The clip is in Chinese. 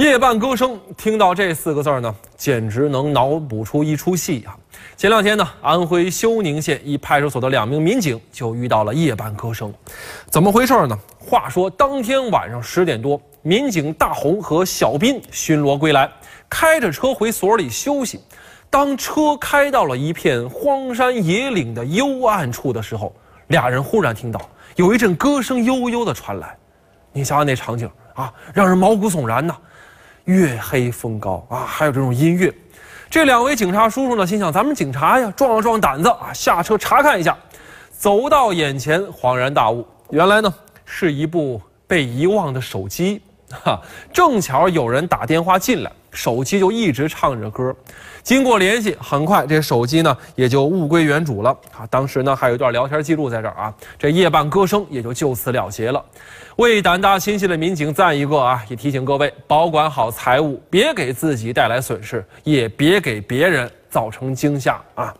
夜半歌声，听到这四个字呢，简直能脑补出一出戏啊！前两天呢，安徽休宁县一派出所的两名民警就遇到了夜半歌声，怎么回事呢？话说当天晚上十点多，民警大红和小斌巡逻归来，开着车回所里休息。当车开到了一片荒山野岭的幽暗处的时候，俩人忽然听到有一阵歌声悠悠的传来，你想想那场景啊，让人毛骨悚然呐！月黑风高啊，还有这种音乐，这两位警察叔叔呢，心想咱们警察呀，壮了壮胆子啊，下车查看一下。走到眼前，恍然大悟，原来呢是一部被遗忘的手机，哈，正巧有人打电话进来。手机就一直唱着歌，经过联系，很快这手机呢也就物归原主了啊。当时呢还有一段聊天记录在这儿啊，这夜半歌声也就就此了结了。为胆大心细的民警赞一个啊，也提醒各位保管好财物，别给自己带来损失，也别给别人造成惊吓啊。